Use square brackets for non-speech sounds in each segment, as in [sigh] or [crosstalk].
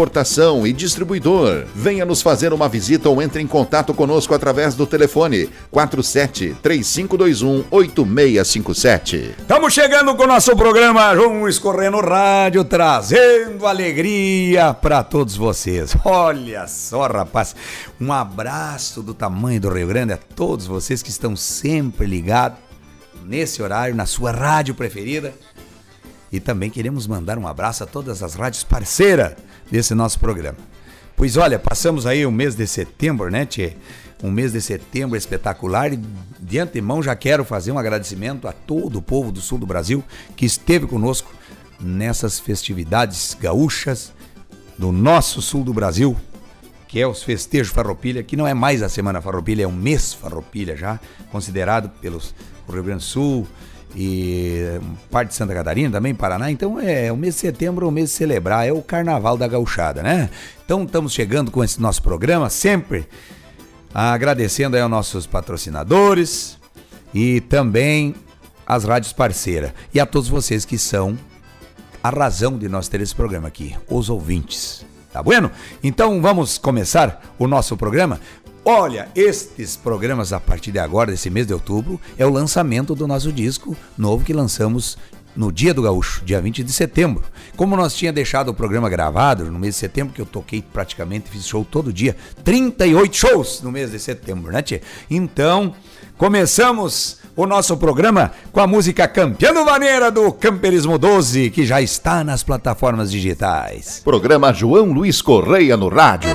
importação e distribuidor. Venha nos fazer uma visita ou entre em contato conosco através do telefone 47 3521 8657. Estamos chegando com o nosso programa João Escorrendo Rádio, trazendo alegria para todos vocês. Olha só, rapaz, um abraço do tamanho do Rio Grande a todos vocês que estão sempre ligados nesse horário, na sua rádio preferida. E também queremos mandar um abraço a todas as rádios parceiras desse nosso programa. Pois olha, passamos aí o mês de setembro, né, Tchê? Um mês de setembro espetacular e de antemão já quero fazer um agradecimento a todo o povo do sul do Brasil que esteve conosco nessas festividades gaúchas do nosso sul do Brasil, que é os festejos Farroupilha, que não é mais a Semana Farroupilha, é um mês Farroupilha já, considerado pelos Rio Grande do Sul, e parte de Santa Catarina, também Paraná. Então é o mês de setembro, é o mês de celebrar, é o carnaval da gauchada, né? Então estamos chegando com esse nosso programa, sempre agradecendo aí aos nossos patrocinadores e também as rádios parceiras e a todos vocês que são a razão de nós ter esse programa aqui, os ouvintes. Tá bueno? Então vamos começar o nosso programa. Olha, estes programas a partir de agora, desse mês de outubro, é o lançamento do nosso disco novo que lançamos no Dia do Gaúcho, dia 20 de setembro. Como nós tinha deixado o programa gravado no mês de setembro, que eu toquei praticamente, fiz show todo dia, 38 shows no mês de setembro, né, tia? Então, começamos o nosso programa com a música Campeão Vaneira do Camperismo 12, que já está nas plataformas digitais. Programa João Luiz Correia no rádio.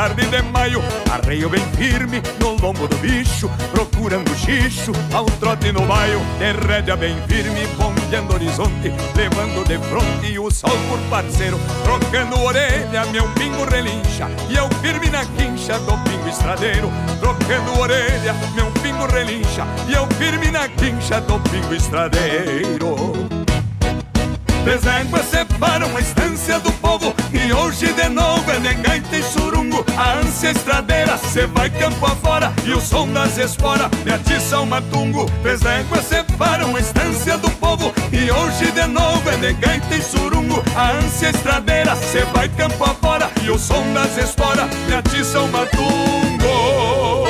Tarde de maio. Arreio bem firme no lombo do bicho Procurando xixo ao trote no baio. De rédea bem firme, bombeando horizonte Levando de fronte o sol por parceiro. Trocando orelha, meu pingo relincha E eu firme na quincha do pingo estradeiro. Trocando orelha, meu pingo relincha E eu firme na quincha do pingo estradeiro Três éguas separam a estância do povo E hoje de novo é de gaita e surungo. A ânsia estradeira, cê vai campo afora E o som das esporas me atiça o matungo. Três éguas separam a estância do povo E hoje de novo é de gaita e surungo. A ânsia estradeira, cê vai campo afora E o som das esporas me atiça o matungo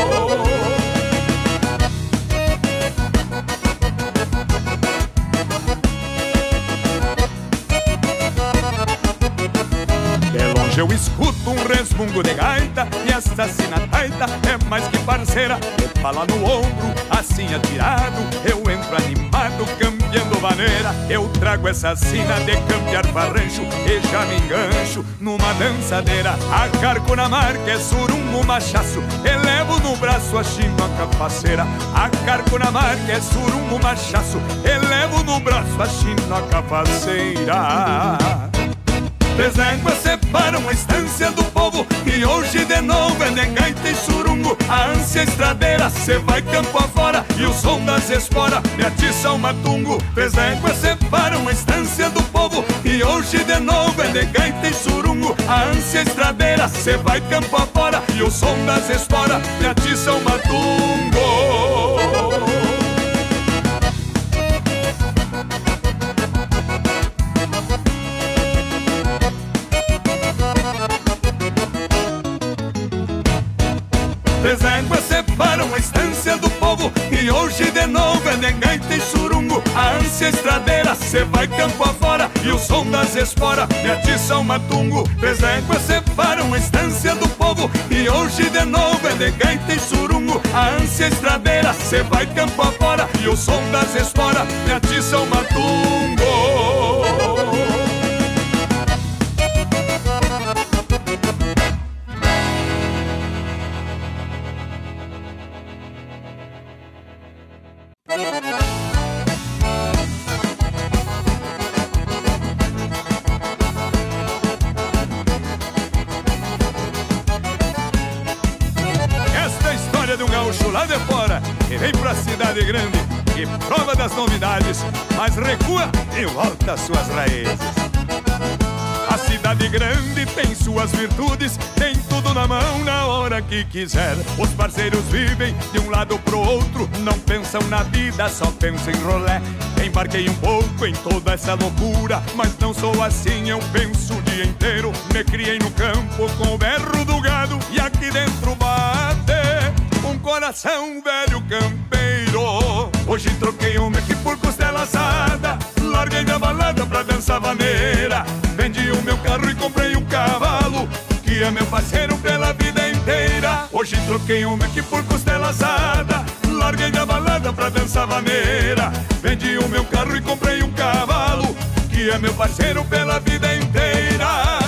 eu escuto um resmungo de gaita E essa taita é mais que parceira. Me fala no ombro, assim atirado Eu entro animado, cambiando maneira. Eu trago essa sina de cambiar farrancho E já me engancho numa dançadeira. Acarco na marca, é surungo machaço Elevo no braço a chino a capaceira. Acarco na marca, é surungo machaço Elevo no braço a chino a capaceira Três éguas separam a estância do povo E hoje de novo é de gaita e surungo. A ânsia estradeira, cê vai campo afora E o som das esporas me atiça o matungo. Três éguas separam a estância do povo E hoje de novo é de gaita e surungo. A ânsia estradeira, cê vai campo afora E o som das esporas me atiça o matungo Três éguas separam a estância do povo. E hoje de novo é negante e surungo. A ânsia estradeira, cê vai campo afora. E o som das esporas me atiça o matungo. Três éguas separam a estância do povo. E hoje de novo é negante e surungo. A ânsia estradeira, cê vai campo afora. E o som das esporas me atiça o matungo. Que quiser. Os parceiros vivem de um lado pro outro, não pensam na vida, só pensam em rolé. Embarquei um pouco em toda essa loucura, mas não sou assim, eu penso o dia inteiro. Me criei no campo com o berro do gado e aqui dentro bate um coração velho campeiro. Hoje troquei um aqui por costela assada, larguei minha balada pra dançar vaneira. Vendi o meu carro e comprei um cavalo, que é meu parceiro. Troquei um aqui por costela assada, larguei minha balada pra dançar vaneira. Vendi o meu carro e comprei um cavalo, que é meu parceiro pela vida inteira.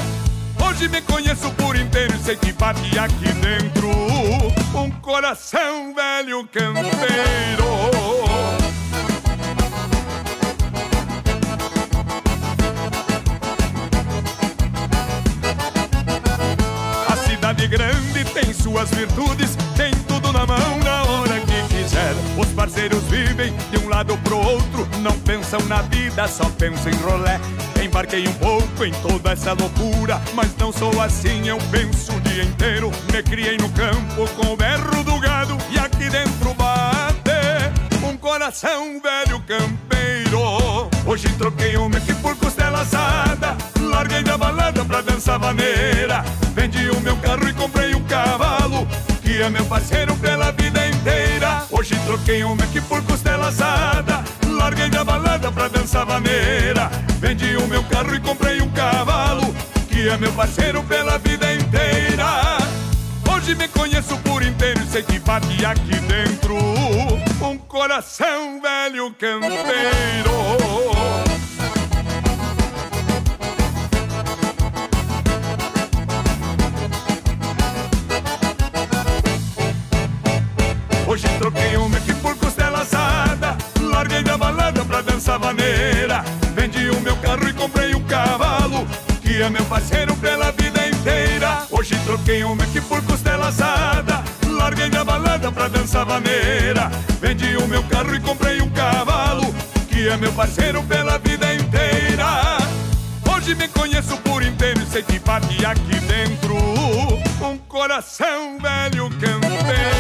Hoje me conheço por inteiro e sei que bate aqui dentro um coração velho campeiro. Suas virtudes, tem tudo na mão na hora que quiser. Os parceiros vivem de um lado pro outro, não pensam na vida, só pensam em rolé. Embarquei um pouco em toda essa loucura, mas não sou assim, eu penso o dia inteiro. Me criei no campo com o berro do gado e aqui dentro bate um coração velho campeiro. Hoje troquei uma aqui por costela assada, larguei da balada pra dançar vaneira. Vendi o meu carro e comprei um cavalo, que é meu parceiro pela vida inteira. Hoje troquei uma aqui por costela assada, larguei da balada pra dançar vaneira. Vendi o meu carro e comprei um cavalo, que é meu parceiro pela vida inteira. Hoje me conheço por inteiro e sei que bate aqui dentro um coração velho campeiro. Troquei uma aqui por costela assada. Larguei da balada pra dançar vaneira. Vendi o meu carro e comprei um cavalo Que é meu parceiro pela vida inteira. Hoje troquei uma aqui por costela assada. Larguei da balada pra dançar vaneira. Vendi o meu carro e comprei um cavalo Que é meu parceiro pela vida inteira. Hoje me conheço por inteiro e sei que bate aqui dentro. Um coração velho campeiro.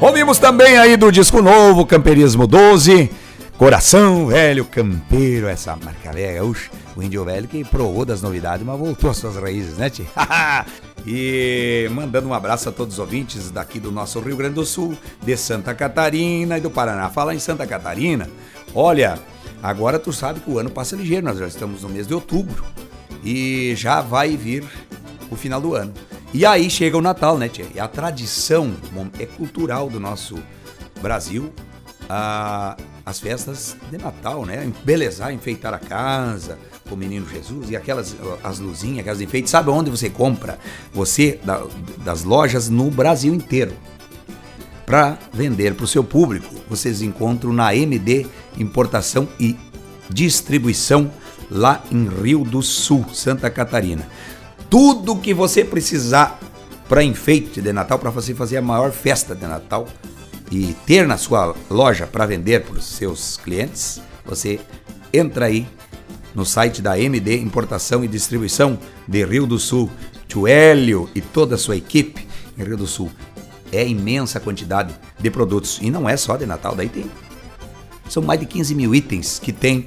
Ouvimos também aí do disco novo, Camperismo 12, Coração Velho Campeiro, essa marca velha, o índio velho que provou das novidades, mas voltou às suas raízes, né, [laughs] e mandando um abraço a todos os ouvintes daqui do nosso Rio Grande do Sul, de Santa Catarina e do Paraná. Falar em Santa Catarina, olha, agora tu sabe que o ano passa ligeiro, nós já estamos no mês de outubro e já vai vir o final do ano. E aí chega o Natal, né, tia? E a tradição é cultural do nosso Brasil, a- as festas de Natal, né? Embelezar, enfeitar a casa, o menino Jesus e aquelas as luzinhas, aquelas enfeites. Sabe onde você compra? Você, da- das lojas no Brasil inteiro. Para vender para o seu público, vocês encontram na MD Importação e Distribuição lá em Rio do Sul, Santa Catarina. Tudo que você precisar para enfeite de Natal, para você fazer a maior festa de Natal e ter na sua loja para vender para os seus clientes, você entra aí no site da MD Importação e Distribuição de Rio do Sul. Tio Hélio e toda a sua equipe em Rio do Sul. É imensa quantidade de produtos. E não é só de Natal, daí tem. São mais de 15 mil itens que tem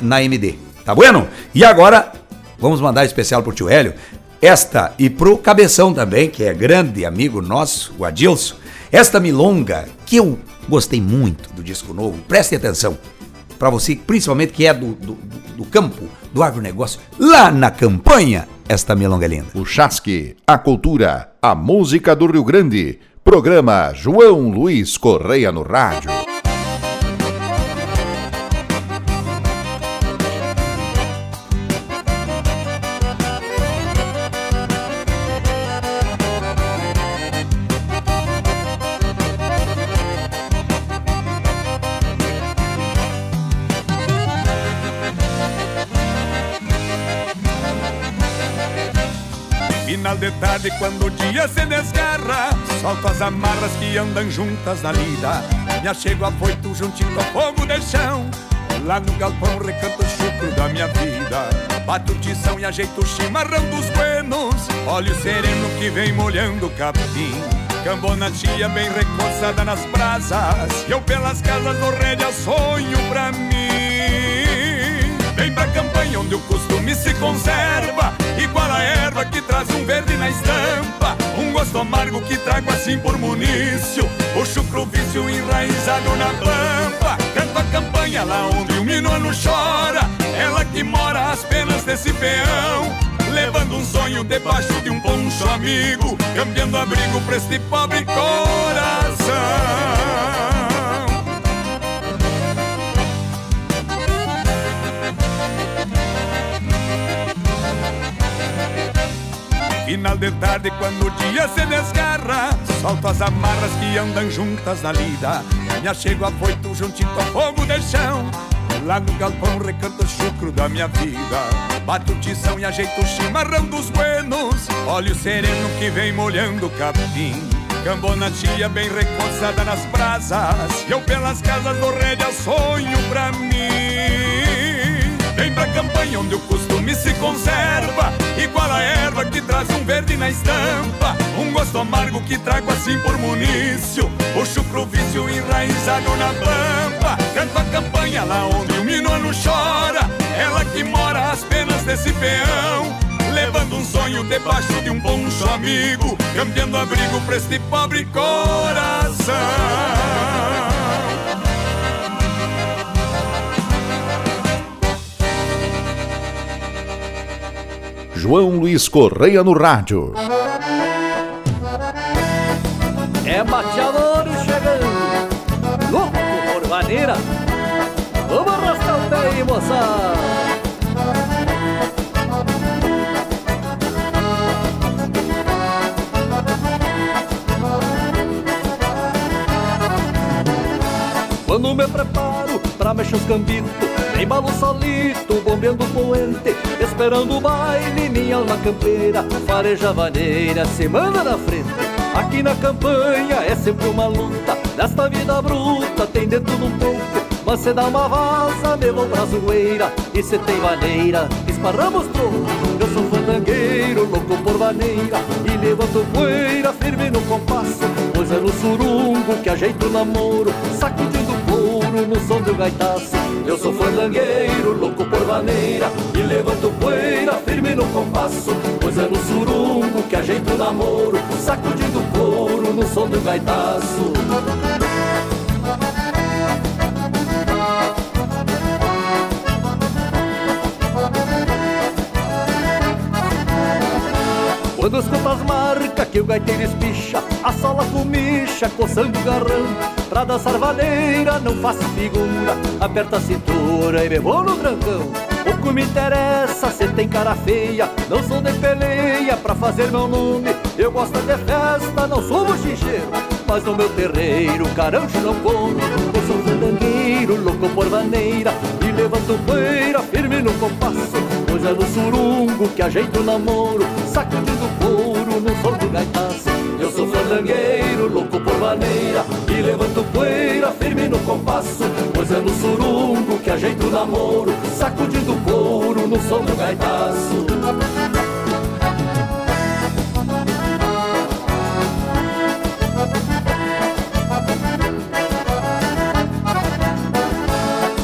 na MD. Tá bueno? E agora vamos mandar especial pro tio Hélio. Esta e pro Cabeção também, que é grande amigo nosso, o Adilson. Esta milonga, que eu gostei muito do disco novo, preste atenção. Para você, principalmente que é do, do, do campo, do agronegócio, lá na campanha, esta milonga é linda. O Chasque, a cultura, a música do Rio Grande. Programa João Luiz Correia no Rádio. Quando o dia se desgarra, solto as amarras que andam juntas na lida. Me achego afoito juntinho ao fogo de chão. Lá no galpão recanto o chucro da minha vida. Bato tição e ajeito o chimarrão dos buenos. Olho sereno que vem molhando o capim. Cambona tia bem recoçada nas brasas. E eu pelas casas do rédea sonho pra mim. Vem pra campanha onde o costume se conserva Igual a erva que traz um verde na estampa Um gosto amargo que trago assim por munício. O chucro vício enraizado na pampa Canto a campanha lá onde o minuano chora. Ela que mora às penas desse peão Levando um sonho debaixo de um poncho amigo Cambiando abrigo pra este pobre coração Final de tarde, quando o dia se desgarra, solto as amarras que andam juntas na lida. Me achego afoito juntinho ao fogo de chão. Lá no galpão recanto o chucro da minha vida. Bato tição e ajeito o chimarrão dos buenos. Olho sereno que vem molhando o capim. Cambona tia bem recoçada nas brasas. E eu pelas casas do rédea sonho pra mim. Vem pra campanha onde o costume se conserva. Igual a erva que traz um verde na estampa. Um gosto amargo que trago assim por munício. O chucro vício enraizado na pampa. Canto a campanha lá onde o minuano chora. Ela que mora às penas desse peão. Levando um sonho debaixo de um poncho amigo. Cambiando abrigo pra este pobre coração João Luiz Correia no rádio. É mateador chegando, louco por maneira. Vamos arrastar o pé aí, moçada. Quando me preparo pra mexer os cambitos Embalo solito, bombeando o poente Esperando o baile, minha alma campeira Fareja vaneira, semana na frente. Aqui na campanha é sempre uma luta Nesta vida bruta tem dentro num pouco. Mas cê dá uma vaza, me pra zoeira E cê tem vaneira, esparramos troco Eu sou fandangueiro, louco por vaneira E levanto poeira, firme no compasso Pois é no surungo que ajeito o namoro Sacudindo no som do gaitaço. Eu sou fandangueiro, louco por vaneira E levanto poeira, firme no compasso. Pois é no surungo que ajeito o namoro Sacudindo couro no som do gaitaço. Quando escuto as marcas que o gaiteiro espicha A sola comicha, coçando o garrão Pra dançar vaneira não faço figura Aperta a cintura e vou no trancão. O que me interessa, cê tem cara feia Não sou de peleia pra fazer meu nome Eu gosto de festa, não sou bochicheiro. Mas no meu terreiro carancho não come Eu sou fandangueiro, louco por vaneira E levanto poeira firme no compasso. Pois é no surungo que ajeito o namoro Sacudindo couro no som do gaitaço Eu sou fandangueiro, louco por maneira E levanto poeira firme no compasso Pois é no surungo que ajeito o namoro Sacudindo couro no som do gaitaço.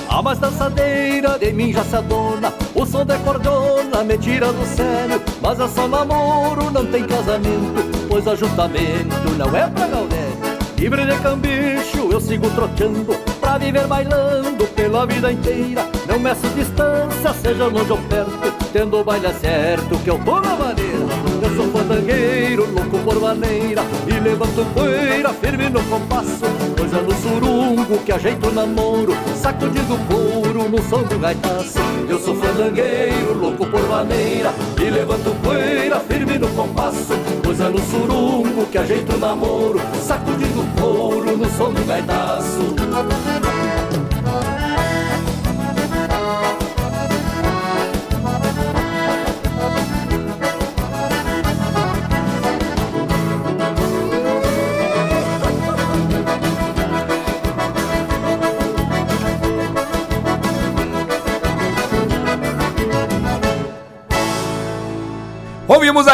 A mais dançadeira de mim já se adona O som de cordona me tira do sério Mas é só namoro, não tem casamento Pois ajuntamento não é pra galera Livre de cambicho, eu sigo troteando Pra viver bailando pela vida inteira. Não meço distância, seja longe ou perto Tendo o baile certo, que eu tô na maneira Eu sou fandangueiro, louco por maneira E levanto poeira, firme no compasso Coisa no surungo, que ajeito o namoro Sacudindo couro no som do gaitaço. Eu sou fandangueiro, louco por maneira E levanto poeira, firme no compasso. Coisa no surungo, que ajeito o namoro Sacudindo couro no som do gaitaço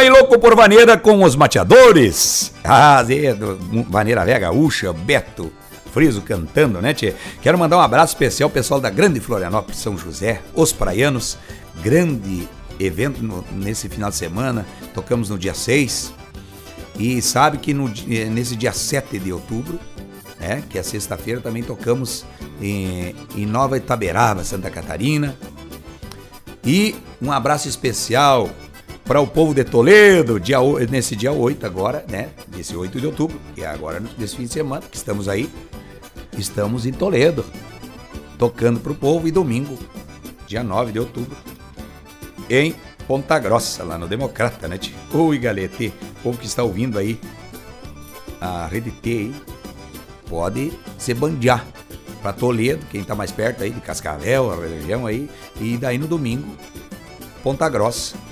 Aí Louco por Vaneira com os mateadores. Ah, do Vaneira Velha Gaúcha, Beto Friso cantando, né, tchê? Quero mandar um abraço especial ao pessoal da Grande Florianópolis, São José, os praianos. Grande evento no, nesse final de semana. Tocamos no dia 6. E sabe que no, nesse dia 7 de outubro, né, que é sexta-feira, também tocamos em, em Nova Itaberaba, Santa Catarina. E um abraço especial para o povo de Toledo, dia, nesse dia 8 agora, né? Nesse 8 de outubro, e agora nesse fim de semana que estamos aí, estamos em Toledo, tocando para o povo e domingo, dia 9 de outubro, em Ponta Grossa, lá no Democrata, né? Tio? Oi, galete, povo que está ouvindo aí a Rede T aí, pode se bandear para Toledo, quem está mais perto aí de Cascavel, a região aí, e daí no domingo, Ponta Grossa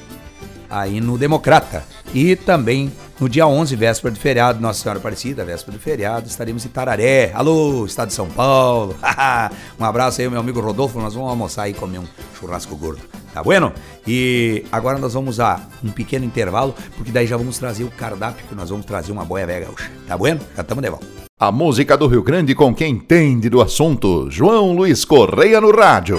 aí no Democrata. E também no dia 11, véspera de feriado, Nossa Senhora Aparecida, véspera de feriado, estaremos em Tararé. Alô, estado de São Paulo. [laughs] um abraço aí, meu amigo Rodolfo. Nós vamos almoçar e comer um churrasco gordo. Tá bueno? E agora nós vamos a um pequeno intervalo, porque daí já vamos trazer o cardápio, que nós vamos trazer uma boia velha gaúcha. Tá bueno? Já estamos de volta. A música do Rio Grande com quem entende do assunto. João Luiz Correia no rádio.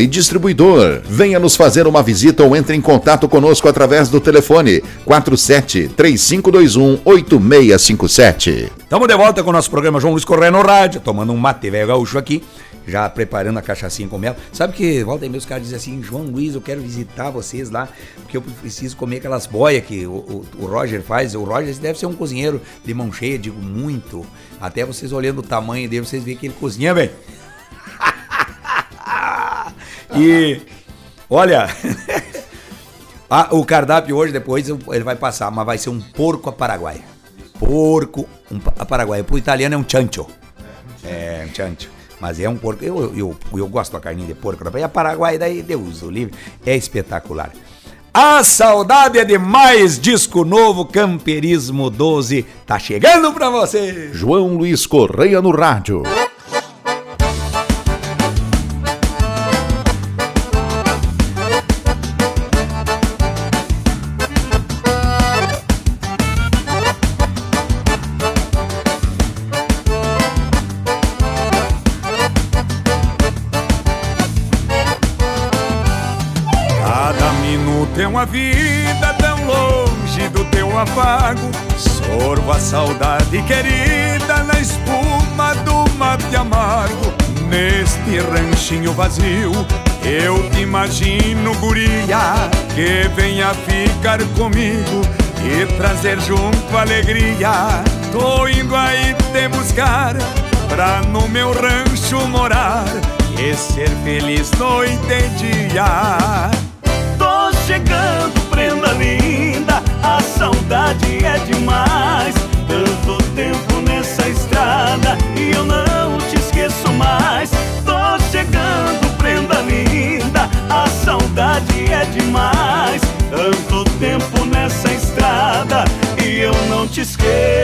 e Distribuidor. Venha nos fazer uma visita ou entre em contato conosco através do telefone 47 3521 8657. Estamos de volta com o nosso programa João Luiz Correia no rádio, tomando um mate velho gaúcho aqui, já preparando a cachaçinha com mel. Sabe que volta aí meus caras dizem assim, João Luiz, eu quero visitar vocês lá, porque eu preciso comer aquelas boias que o, o, o Roger faz. O Roger deve ser um cozinheiro de mão cheia, digo muito. Até vocês olhando o tamanho dele, vocês veem que ele cozinha bem. E olha, [laughs] ah, o cardápio hoje, depois ele vai passar, mas vai ser um porco a paraguaia. Porco um, a paraguaia. Pro italiano é um chancho. É, um chancho. Mas é um porco. Eu, eu, eu gosto da carninha de porco. E a paraguaia, daí Deus o livre. É espetacular. A saudade é demais, disco novo Camperismo 12 tá chegando pra você. João Luiz Correia no rádio. Vida tão longe do teu afago. Sorvo a saudade querida na espuma do mate amargo. Neste ranchinho vazio, eu te imagino, guria, que venha ficar comigo e trazer junto alegria. Tô indo aí te buscar pra no meu rancho morar e ser feliz noite e dia chegando, prenda linda. A saudade é demais. Tanto tempo nessa estrada e eu não te esqueço mais. Tô chegando, prenda linda. A saudade é demais. Tanto tempo nessa estrada e eu não te esqueço.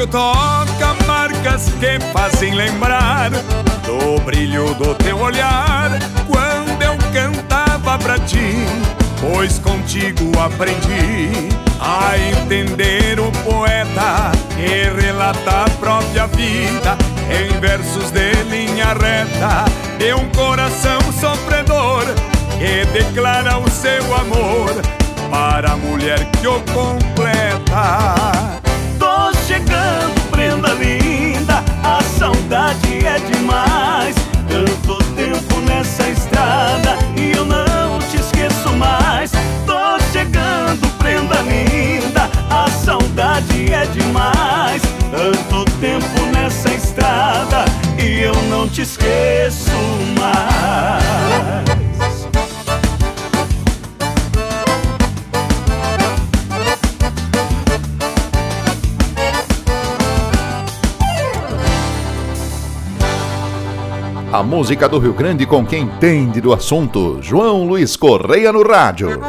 Rádio toca marcas que fazem lembrar do brilho do teu olhar quando eu cantava pra ti, pois contigo aprendi a entender o poeta que relata a própria vida em versos de linha reta de um coração sofredor que declara o seu amor para a mulher que o completa. Chegando, prenda linda, a saudade é demais. Tanto tempo nessa estrada e eu não te esqueço mais. Tô chegando, prenda linda, a saudade é demais. Tanto tempo nessa estrada e eu não te esqueço mais. A música do Rio Grande com quem entende do assunto. João Luiz Correia no rádio.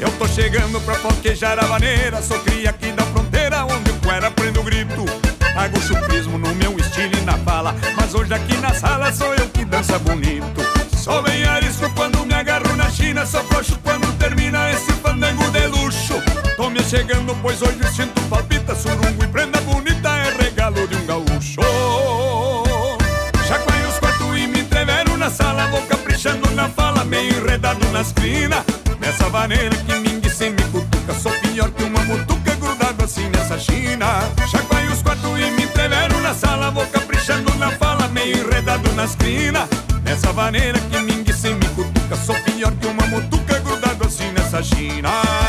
Eu tô chegando pra foquejar a vaneira Sou Nessa vaneira que mingue sem me cutuca Sou pior que uma mutuca grudado assim nessa china. Chacoalho os quartos e me entrevero na sala Vou caprichando na fala, meio enredado nas crinas Nessa vaneira que mingue sem me cutuca Sou pior que uma mutuca grudado assim nessa china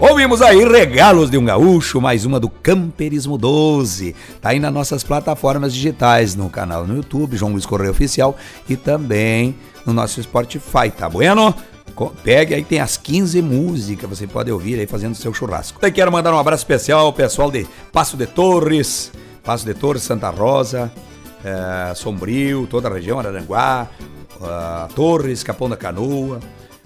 Ouvimos aí Regalos de um Gaúcho, mais uma do Camperismo 12. Tá aí nas nossas plataformas digitais, no canal no YouTube, João Luiz Correia Oficial, e também no nosso Spotify, tá bueno? Pegue aí, tem as 15 músicas, você pode ouvir aí fazendo seu churrasco. Eu quero mandar um abraço especial ao pessoal de Passo de Torres, Passo de Torres, Santa Rosa, eh, Sombrio, toda a região, Araranguá, ah, Torres, Capão da Canoa,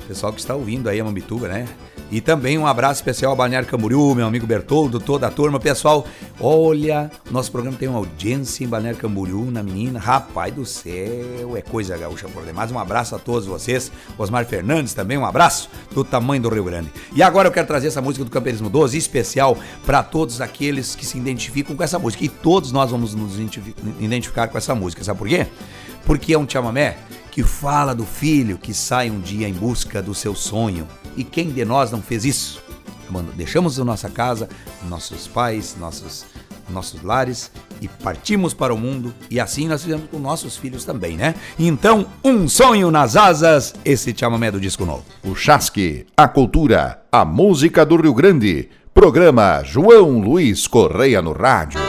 pessoal que está ouvindo aí a Mambituba, né? E também um abraço especial ao Balneário Camboriú, meu amigo Bertoldo, toda a turma. Pessoal, olha, nosso programa tem uma audiência em Balneário Camboriú, na menina. Rapaz do céu, é coisa gaúcha por demais. Um abraço a todos vocês. Osmar Fernandes também, um abraço do tamanho do Rio Grande. E agora eu quero trazer essa música do Camperismo 12, especial para todos aqueles que se identificam com essa música. E todos nós vamos nos identifi- identificar com essa música. Sabe por quê? Porque é um chamamé que fala do filho que sai um dia em busca do seu sonho. E quem de nós não fez isso? Mano, deixamos a nossa casa, nossos pais, nossos, nossos lares e partimos para o mundo. E assim nós fizemos com nossos filhos também, né? Então, um sonho nas asas, esse chamamé do disco novo. O Chasque, a cultura, a música do Rio Grande. Programa João Luiz Correia no rádio.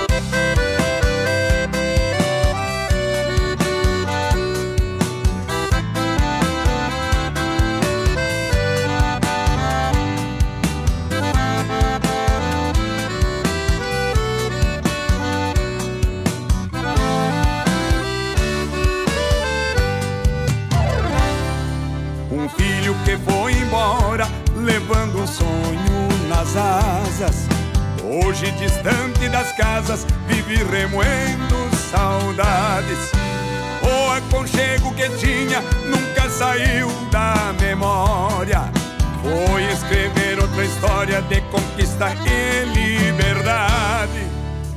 Meu sonho nas asas. Hoje distante das casas, vive remoendo saudades. O aconchego que tinha nunca saiu da memória. Foi escrever outra história de conquista e liberdade.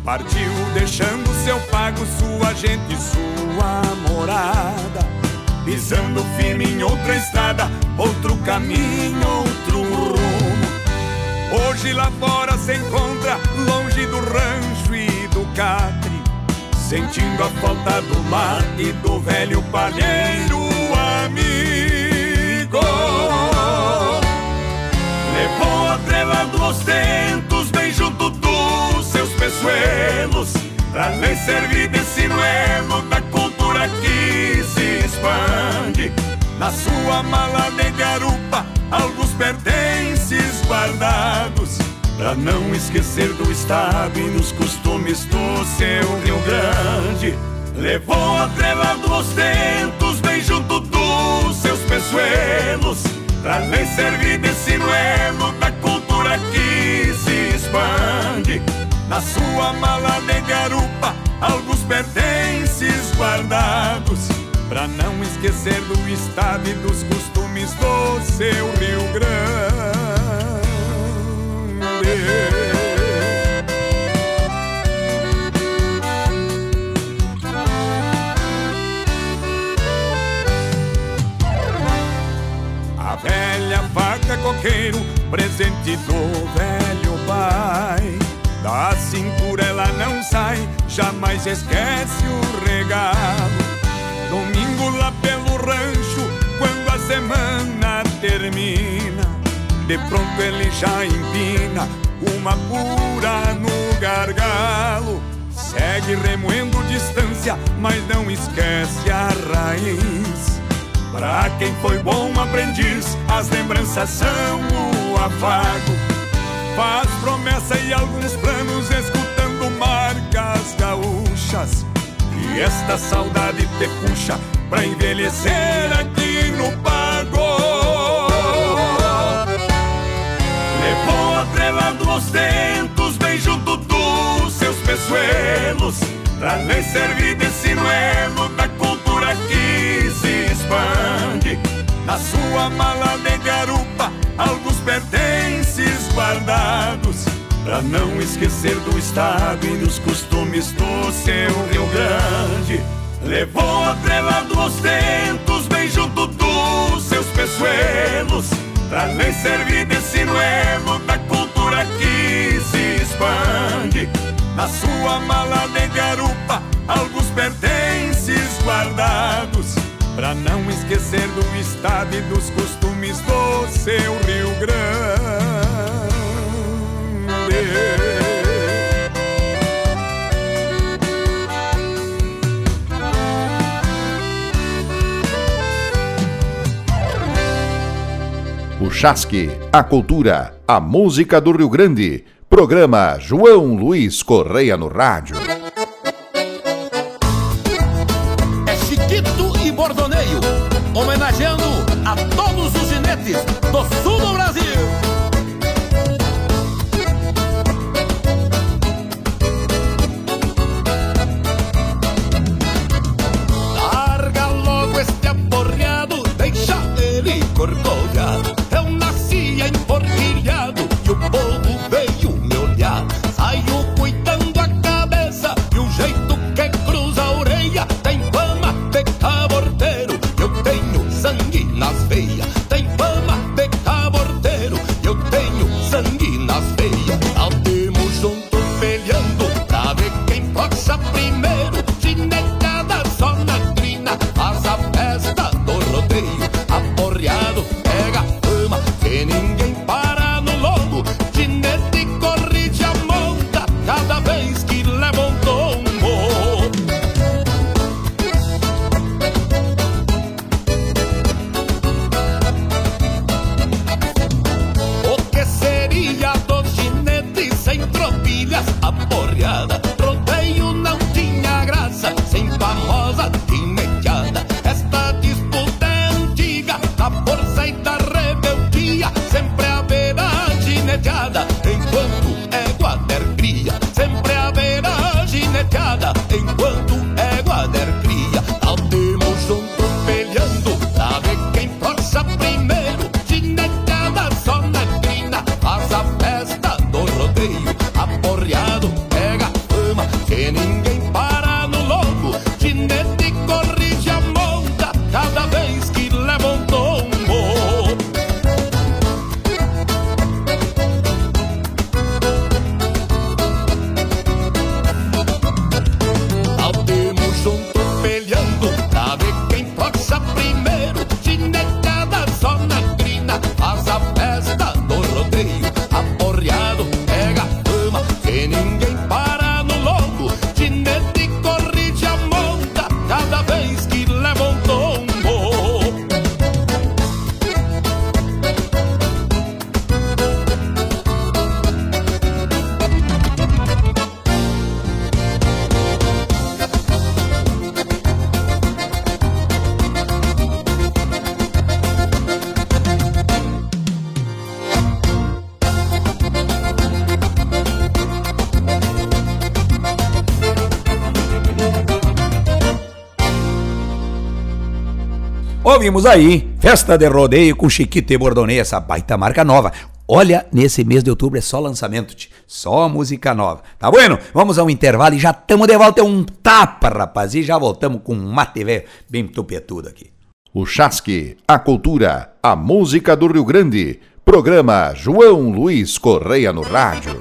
Partiu deixando seu pago, sua gente, sua morada. Pisando firme em outra estrada, outro caminho, outro rumo. Hoje lá fora se encontra, longe do rancho e do catre, sentindo a falta do mar e do velho palheiro amigo. Levou atrelando os tentos bem junto dos seus peçoelos, pra lhe servir de sinuelo da que se expande. Na sua mala de garupa, alguns pertences guardados, pra não esquecer do estado e dos costumes do seu Rio Grande. Levou atrelando os tentos bem junto dos seus peçoelos, pra lhe servir de sinuelo da cultura que se expande. Na sua mala de garupa, alguns pertences guardados, pra não esquecer do estado e dos costumes do seu Rio Grande. A velha faca coqueiro, presente do velho pai. Da cintura ela não sai, jamais esquece o regalo. Domingo lá pelo rancho, quando a semana termina, de pronto ele já empina uma pura no gargalo. Segue remoendo distância, mas não esquece a raiz. Pra quem foi bom aprendiz, as lembranças são o afago. Faz promessa e alguns planos, escutando marcas gaúchas. E esta saudade te puxa pra envelhecer aqui no pago. Levou atrelando os tentos bem junto dos seus peçoelos, pra lhe servir de sinuelo da cultura que se expande. Na sua mala de garupa, alguns pertences guardados, pra não esquecer do estado e dos costumes do seu Rio Grande. Levou atrelado os tentos bem junto dos seus peçoelos, pra lhe servir de sinuelo da cultura que se expande. Na sua mala de garupa, alguns pertences guardados, pra não esquecer do estado e dos costumes do seu Rio Grande. O Chasque, a cultura, a música do Rio Grande. Programa João Luiz Correia no Rádio. molecada enquanto Ouvimos aí, Festa de Rodeio com Chiquito e Bordonei, essa baita marca nova. Olha, nesse mês de outubro é só lançamento, tch. só música nova. Tá bueno? Vamos ao intervalo e já estamos de volta. É um tapa, rapaz. E já voltamos com um mate velho bem tupetudo aqui. O Chasque, a cultura, a música do Rio Grande. Programa João Luiz Correia no Rádio.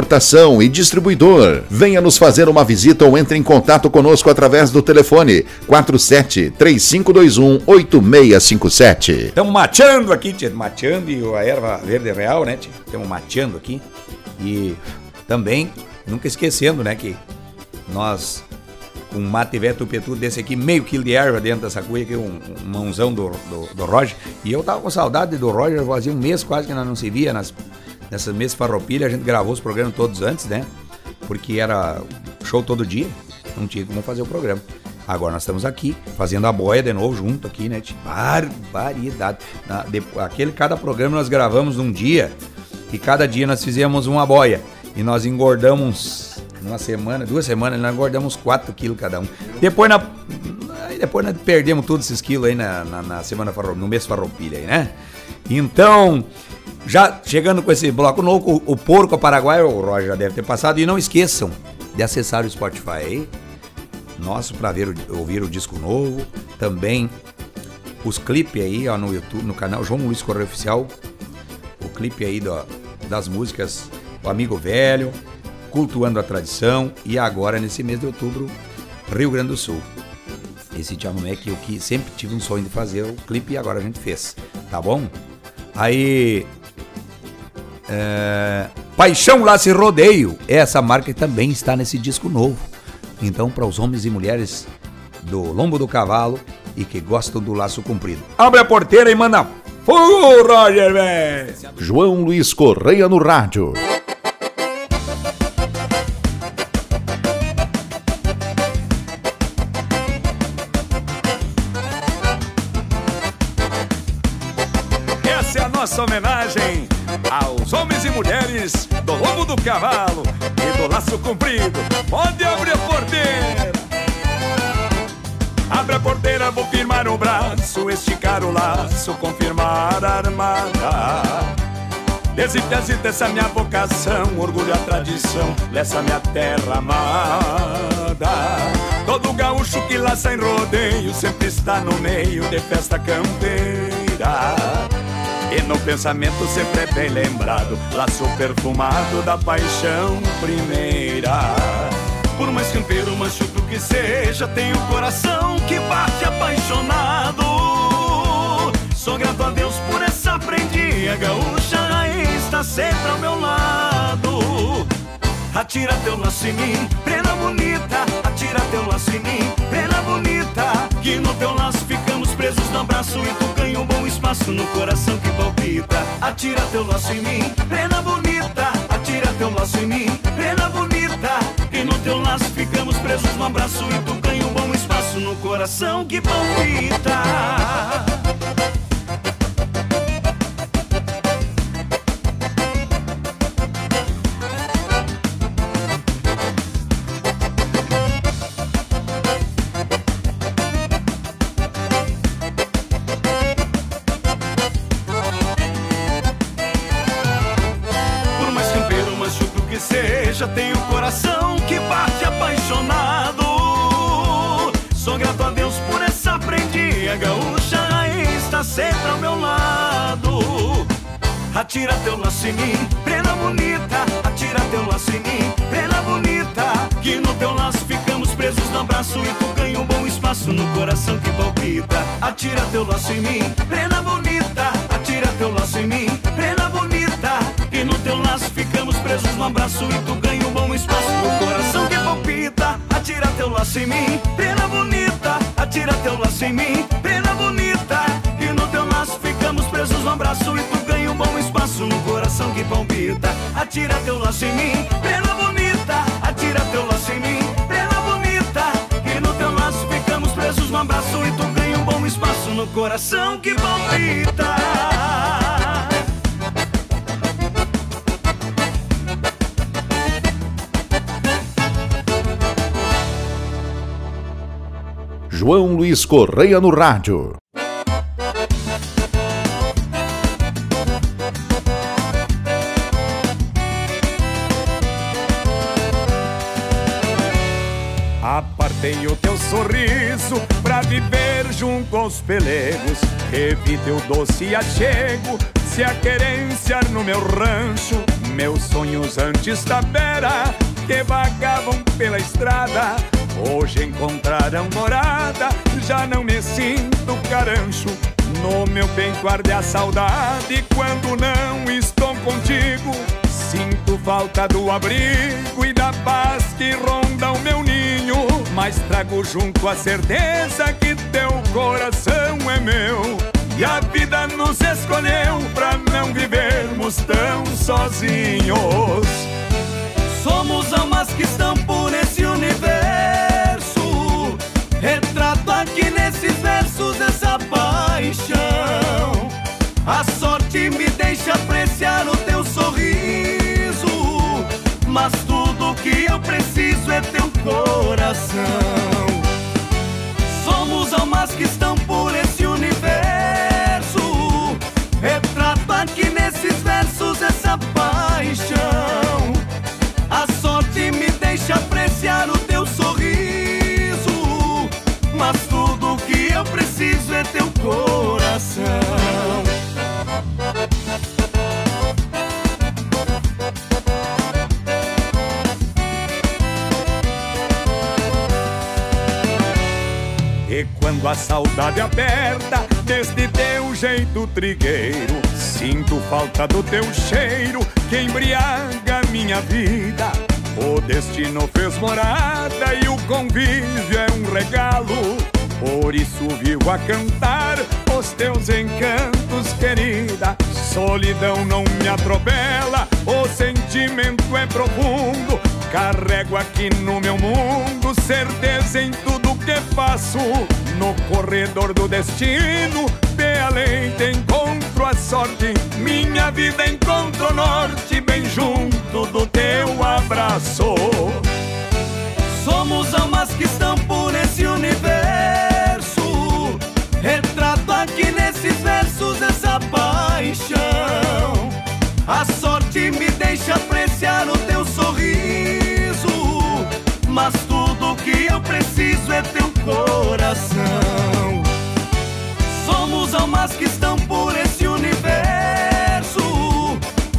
e Distribuidor. Venha nos fazer uma visita ou entre em contato conosco através do telefone 47 3521 8657. Estamos mateando aqui, tia, mateando e a erva verde real, né? Estamos mateando aqui. E também, nunca esquecendo, né, que nós, com um mate velho tupetudo desse aqui, meio quilo de erva dentro dessa cuia aqui, um, um mãozão do, do, do Roger. E eu tava com saudade do Roger, fazia um mês quase que nós não se via nas, nessas mesas farroupilha, a gente gravou os programas todos antes, né? Porque era show todo dia, não tinha como fazer o programa. Agora nós estamos aqui, fazendo a boia de novo junto aqui, né? tio? Barbaridade. Na- de- aquele, cada programa nós gravamos num dia e cada dia nós fizemos uma boia. E nós engordamos uma semana, duas semanas, nós engordamos 4 quilos cada um. Depois na, depois nós perdemos todos esses quilos aí na, na, na semana farrou- no mês farroupilha aí, né? Então, já chegando com esse bloco novo, o, o Porco Paraguai, o Roger já deve ter passado. E não esqueçam de acessar o Spotify nosso, para ver, ouvir o disco novo. Também os clipes aí ó, no YouTube, no canal João Luiz Correia Oficial. O clipe aí do- das músicas O Amigo Velho, Cultuando a Tradição. E agora, nesse mês de outubro, Rio Grande do Sul. Esse chamamé que eu que sempre tive um sonho de fazer o clipe e agora a gente fez, tá bom? Aí. É, Paixão Laço e Rodeio, essa marca também está nesse disco novo. Então, para os homens e mulheres do lombo do cavalo e que gostam do laço comprido. Abre a porteira e manda fogo, Roger, velho! João Luiz Correia no Rádio. Essa é a nossa homenagem do cavalo e do laço comprido. Pode abrir a porteira. Abre a porteira, vou firmar o braço, esticar o laço, confirmar a armada. Desita, desita essa minha vocação, orgulho a tradição dessa minha terra amada. Todo gaúcho que laça em rodeio sempre está no meio de festa campeira. E no pensamento sempre é bem lembrado, laço perfumado da paixão primeira. Por mais campeiro, machuco que seja, tenho o coração que bate apaixonado. Sou grato a Deus por essa prendinha gaúcha, está sempre ao meu lado. Atira teu laço em mim, prenda bonita. Atira teu laço em mim, prenda bonita. Que no teu laço ficamos presos no abraço e tu ganha um bom espaço no coração que palpita. Atira teu laço em mim, prenda bonita. Atira teu laço em mim, prenda bonita. E no teu laço ficamos presos no abraço e tu ganha um bom espaço no coração que palpita. Sempre ao meu lado. Atira teu laço em mim, prenda bonita. Atira teu laço em mim, prenda bonita. Que no teu laço ficamos presos no abraço e tu ganha um bom espaço no coração que palpita. Atira teu laço em mim, prenda bonita. Atira teu laço em mim, prenda bonita. E no teu laço ficamos presos no abraço e tu ganha um bom espaço no coração que palpita, atira teu laço em mim, prenda bonita, atira teu laço em mim, prenda bonita. Presos no abraço e tu ganha um bom espaço no coração que palpita. Atira teu laço em mim, prenda bonita, atira teu laço em mim, prenda bonita. E no teu laço ficamos presos no abraço e tu ganha um bom espaço no coração que palpita. João Luiz Correia no rádio. Apartei o teu sorriso pra viver junto aos pelegos. Revi teu doce achego, se a querência no meu rancho. Meus sonhos antes da beira que vagavam pela estrada. Hoje encontraram morada, já não me sinto carancho. No meu peito arde a saudade quando não estou contigo. Sinto falta do abrigo e da paz que ronda o meu ninho. Mas trago junto a certeza que teu coração é meu. E a vida nos escolheu pra não vivermos tão sozinhos. Somos almas que estão por esse universo. Retrato aqui nesses versos essa paixão. A sorte me deixa apreciar o teu sorriso. Mas tudo que eu preciso é teu coração. Somos almas que estão por esse universo. Retrato aqui nesses versos essa paixão. A sorte me deixa apreciar o teu sorriso. Mas tudo que eu preciso é teu coração. Quando a saudade aperta deste teu jeito trigueiro, sinto falta do teu cheiro que embriaga minha vida. O destino fez morada e o convívio é um regalo. Por isso vivo a cantar os teus encantos, querida. Solidão não me atropela, o sentimento é profundo. Carrego aqui no meu mundo certeza em tudo que faço. No corredor do destino, de além te encontro a sorte. Minha vida encontra o norte, bem junto do teu abraço. Somos almas que estão por esse universo. Essa paixão. A sorte me deixa apreciar o teu sorriso. Mas tudo que eu preciso é teu coração. Somos almas que estão por esse universo.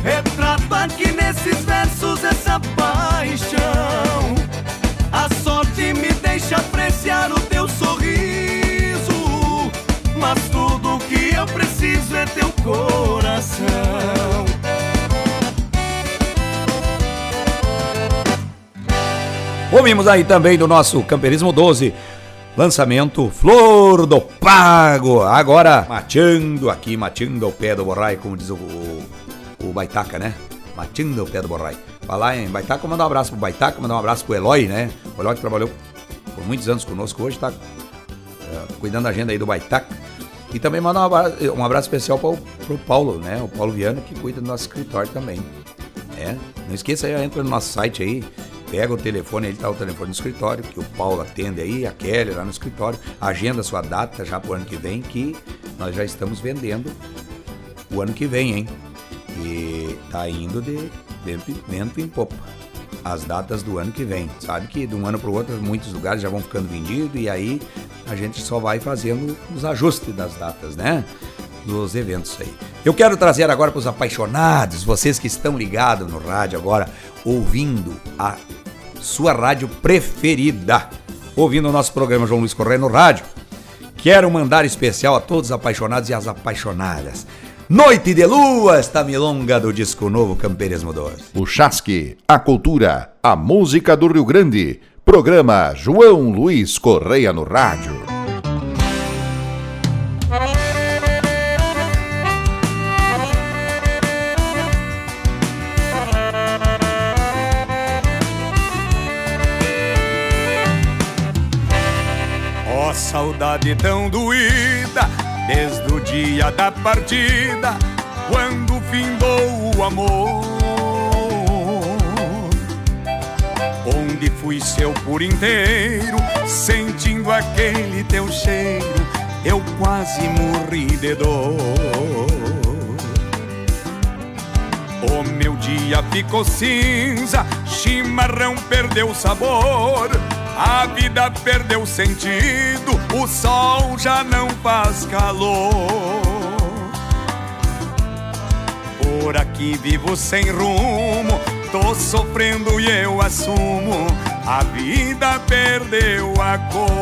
Retrato aqui nesses versos essa paixão. A sorte me deixa apreciar o teu sorriso. Mas tudo preciso é teu coração. Ouvimos aí também do nosso Camperismo 12, lançamento Flor do Pago. Agora, mateando aqui, mateando ao pé do borrai, como diz o, o, o Baitaca, né? Mateando ao pé do borrai. Falar em Baitaca, mandar um abraço pro Baitaca, mandar um abraço pro Eloy, né? O Eloy que trabalhou por muitos anos conosco, hoje tá é, cuidando da agenda aí do Baitaca. E também mandar um abraço, um abraço especial pro, pro Paulo, né? O Paulo Viana, que cuida do nosso escritório também. É, não esqueça aí, entra no nosso site aí, pega o telefone, ele tá o telefone no escritório, que o Paulo atende aí, a Kelly lá no escritório, agenda sua data já pro ano que vem, que nós já estamos vendendo o ano que vem, hein? E tá indo de vento em popa. As datas do ano que vem. Sabe que de um ano para o outro muitos lugares já vão ficando vendidos e aí a gente só vai fazendo os ajustes das datas, né? Dos eventos aí. Eu quero trazer agora para os apaixonados, vocês que estão ligados no rádio agora, ouvindo a sua rádio preferida, ouvindo o nosso programa João Luiz Correia no rádio. Quero mandar especial a todos os apaixonados e as apaixonadas. Noite de Lua, esta milonga do disco novo Campeirismo 12. O Chasque, a cultura, a música do Rio Grande. Programa João Luiz Correia no rádio. Oh, saudade tão doída, desde o dia da partida, quando findou o amor. Onde fui seu por inteiro, sentindo aquele teu cheiro, eu quase morri de dor. O meu dia ficou cinza, chimarrão perdeu sabor. A vida perdeu sentido, o sol já não faz calor. Por aqui vivo sem rumo, tô sofrendo e eu assumo. A vida perdeu a cor.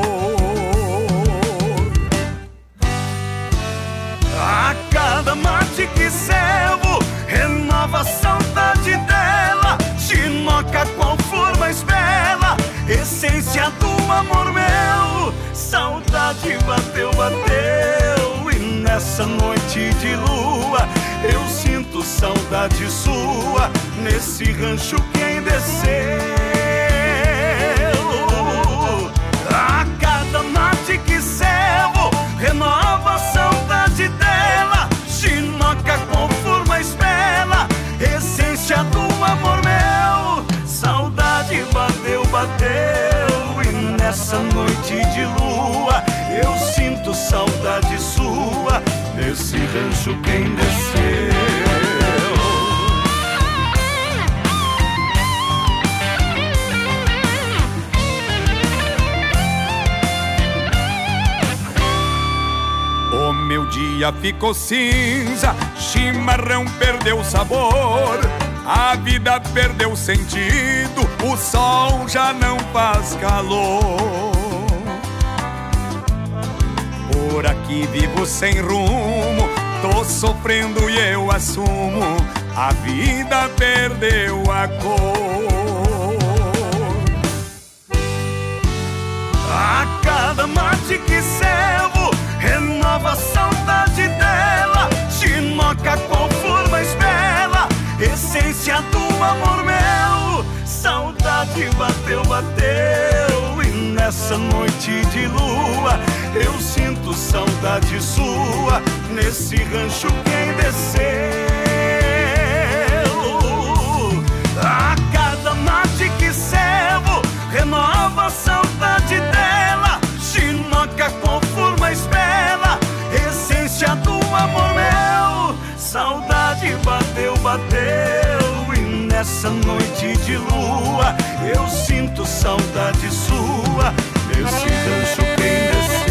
A cada mate que servo, renova a saudade dela. Chinoca qual for mais bela essência do amor meu. Saudade bateu, bateu, nessa noite de lua eu sinto saudade sua nesse rancho quem desceu. A cada mate que servo, renova a saudade dela. Chinoca qual for mais bela, essência do amor meu. Saudade bateu, bateu E nessa noite de lua Eu sinto saudade sua Nesse rancho quem desceu O meu dia ficou cinza Chimarrão perdeu sabor a vida perdeu sentido, o sol já não faz calor. Por aqui vivo sem rumo, tô sofrendo e eu assumo. A vida perdeu a cor. A cada mate que servo, renova a saudade dela. Chinoca qual for mais bela essência do amor meu. Saudade bateu, bateu, e nessa noite de lua eu sinto saudade sua nesse rancho quem desceu. A cada mate que servo, renova a saudade dela. Chinoca qual for mais bela, essência do amor meu. Saudade bateu, bateu nessa noite de lua Eu sinto saudade sua Nesse rancho quem desceu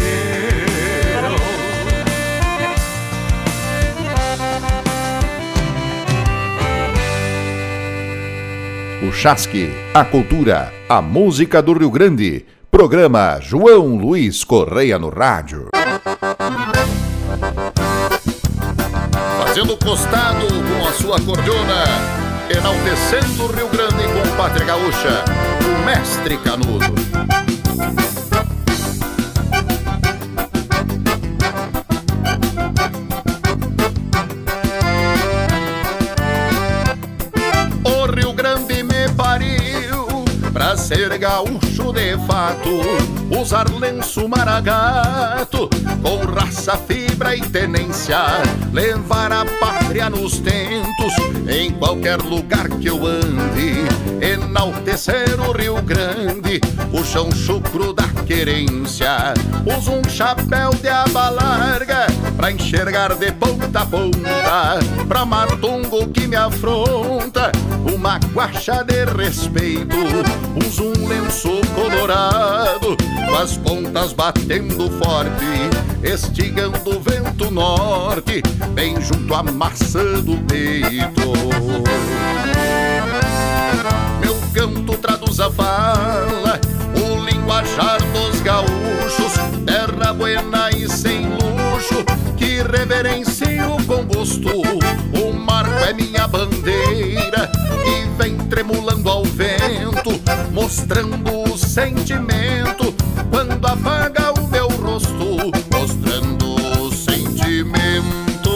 O Chasque, a cultura, a música do Rio Grande. Programa João Luiz Correia no rádio. Fazendo costado com a sua cordiona, enaltecendo o Rio Grande com pátria gaúcha, o mestre Canudo. O Rio Grande me pariu pra ser gaúcho de fato, usar lenço maragato, com raça, fibra e tenência, levar a pátria nos tentos, em qualquer lugar que eu ande, enaltecer o Rio Grande, o chão chucro da querência, uso um chapéu de aba larga, pra enxergar de ponta a ponta, pra matungo que me afronta, uma guacha de respeito, uso um lenço colorado, com as pontas batendo forte, estigando o vento norte, bem junto à maçã do peito. Meu canto traduz a fala, o linguajar dos gaúchos, terra buena e sem luxo, que reverencio com gosto bandeira e vem tremulando ao vento, mostrando o sentimento quando apaga o meu rosto, mostrando o sentimento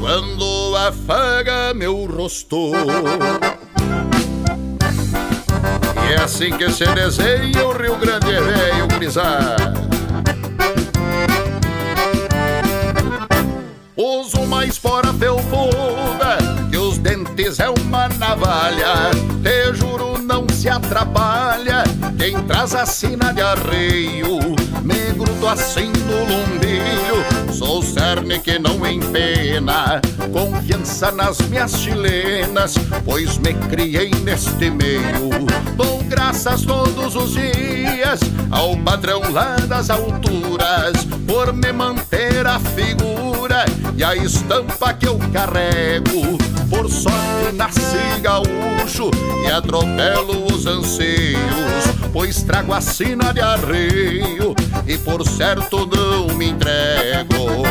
quando afaga meu rosto. E é assim que se desenha o Rio Grande é Velho, gurizada. Uma espora felpuda Que os dentes é uma navalha. Te juro não se atrapalha. Quem traz a sina de arreio Me grudo assim no lumbilho. Sou cerne que não empena Confiança nas minhas chilenas Pois me criei neste meio. Dou graças todos os dias Ao padrão lá das alturas Por me manter a figura e a estampa que eu carrego. Por sorte nasci gaúcho e atropelo os anseios, pois trago a sina de arreio e por certo não me entrego.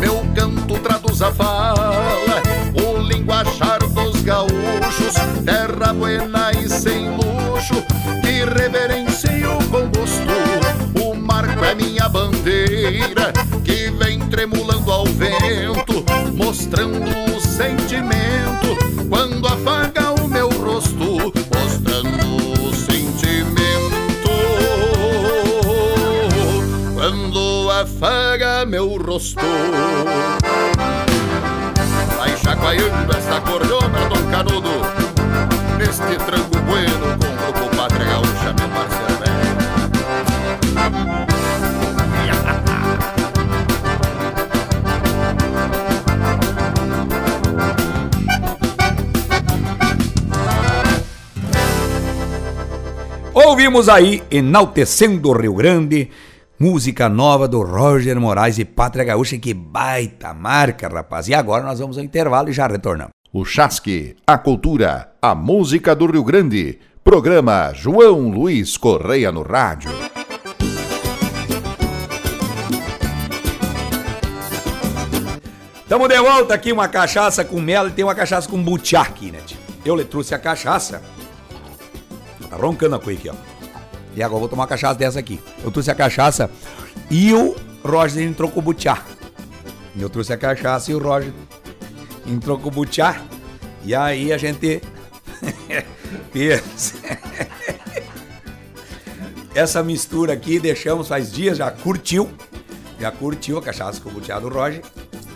Meu canto traduz a fala, o linguajar dos gaúchos, terra buena e sem luxo, que reverencio com gosto. O marco é minha bandeira mostrando o sentimento quando afaga o meu rosto, mostrando o sentimento quando afaga meu rosto. Vai chacoalhando esta cordona, Dom Canudo, neste tranco bueno Ouvimos aí Enaltecendo o Rio Grande, música nova do Roger Moraes e Pátria Gaúcha, que baita marca, rapaz. E agora nós vamos ao intervalo e já retornamos. O Chasque, a cultura, a música do Rio Grande. Programa João Luiz Correia no rádio. Tamo de volta aqui, uma cachaça com mel e tem uma cachaça com butiá aqui, né, tio? Eu lhe trouxe a cachaça. Tá roncando a aqui, ó. E agora eu vou tomar uma cachaça dessa aqui. Eu trouxe a cachaça e o Roger entrou com o butiá. Eu trouxe a cachaça e o Roger entrou com o butiá. E aí a gente [laughs] essa mistura aqui, deixamos faz dias, já curtiu. Já curtiu a cachaça com o butiá do Roger.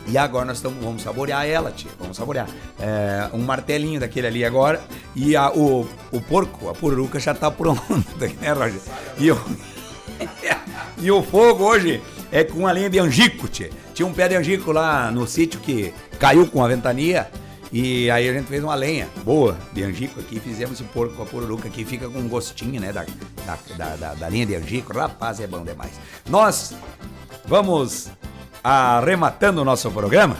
E agora nós estamos, vamos saborear ela, tia. Vamos saborear. É, um martelinho daquele ali agora. E a, o, o porco, a pururuca já tá pronta, [laughs] né, Roger? E o, [laughs] e o fogo hoje é com a linha de angico, tia. Tinha um pé de angico lá no sítio que caiu com a ventania. E aí a gente fez uma lenha boa de angico aqui, fizemos esse porco com a pururuca aqui, fica com um gostinho, né, da, da, da, da linha de angico. Rapaz, é bom demais. Nós vamos arrematando o nosso programa,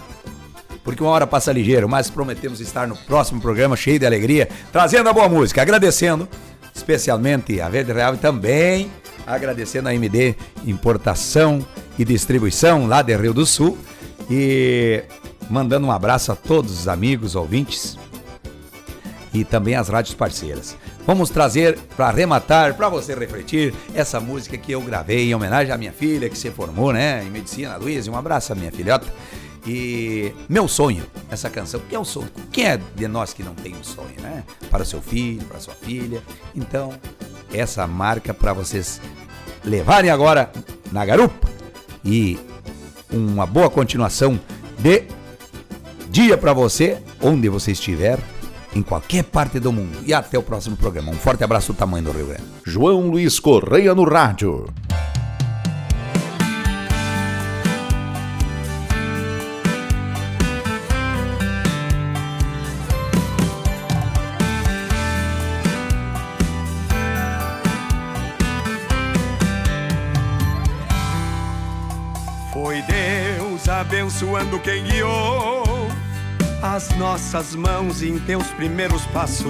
porque uma hora passa ligeiro, mas prometemos estar no próximo programa cheio de alegria, trazendo a boa música, agradecendo especialmente a Verde Real e também agradecendo a MD Importação e Distribuição lá de Rio do Sul e mandando um abraço a todos os amigos, ouvintes e também as rádios parceiras. Vamos trazer para arrematar, para você refletir, essa música que eu gravei em homenagem à minha filha que se formou, né, em medicina, Luísa. Um abraço à minha filhota. E meu sonho, essa canção, que é o sonho? Quem é de nós que não tem um sonho, né? Para o seu filho, para a sua filha. Então, essa marca para vocês levarem agora na garupa e uma boa continuação de dia para você, onde você estiver em qualquer parte do mundo. E até o próximo programa. Um forte abraço do tamanho do Rio Grande. João Luiz Correia no rádio. Abençoando quem guiou as nossas mãos em teus primeiros passos.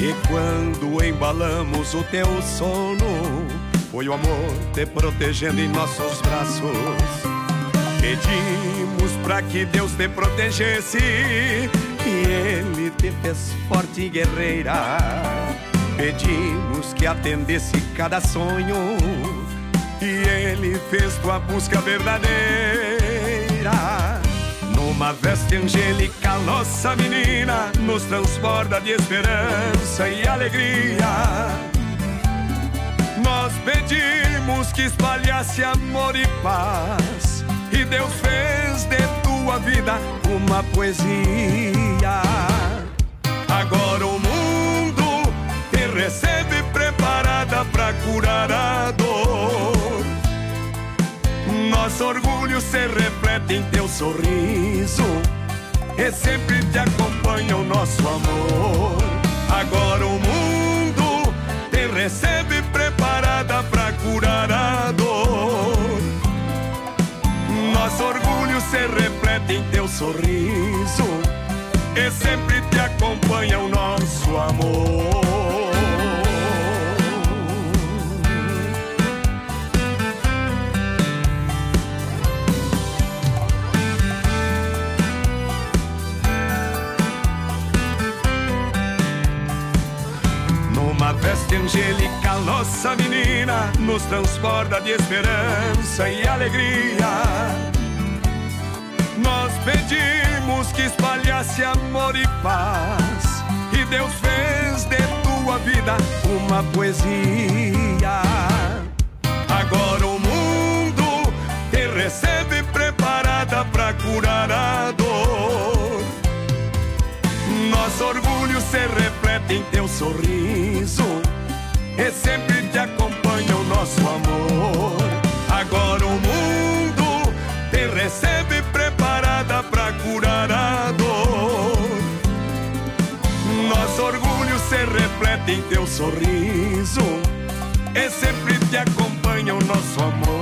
E quando embalamos o teu sono, foi o amor te protegendo em nossos braços. Pedimos para que Deus te protegesse e Ele te fez forte e guerreira. Pedimos que atendesse cada sonho e Ele fez tua busca verdadeira. Numa veste angélica, nossa menina nos transborda de esperança e alegria. Nós pedimos que espalhasse amor e paz, e Deus fez de tua vida uma poesia. Agora o mundo te recebe preparada para curar a. Nosso orgulho se reflete em teu sorriso, e sempre te acompanha o nosso amor. Agora o mundo te recebe preparada para curar a dor. Nosso orgulho se reflete em teu sorriso e sempre te acompanha o nosso amor. Nos transborda de esperança e alegria. Nós pedimos que espalhasse amor e paz, e Deus fez de tua vida uma poesia. Agora o mundo te recebe preparada para curar a dor. Nosso orgulho se reflete em teu sorriso nosso amor. Agora o mundo te recebe preparada para curar a dor. Nosso orgulho se reflete em teu sorriso e sempre te acompanha o nosso amor.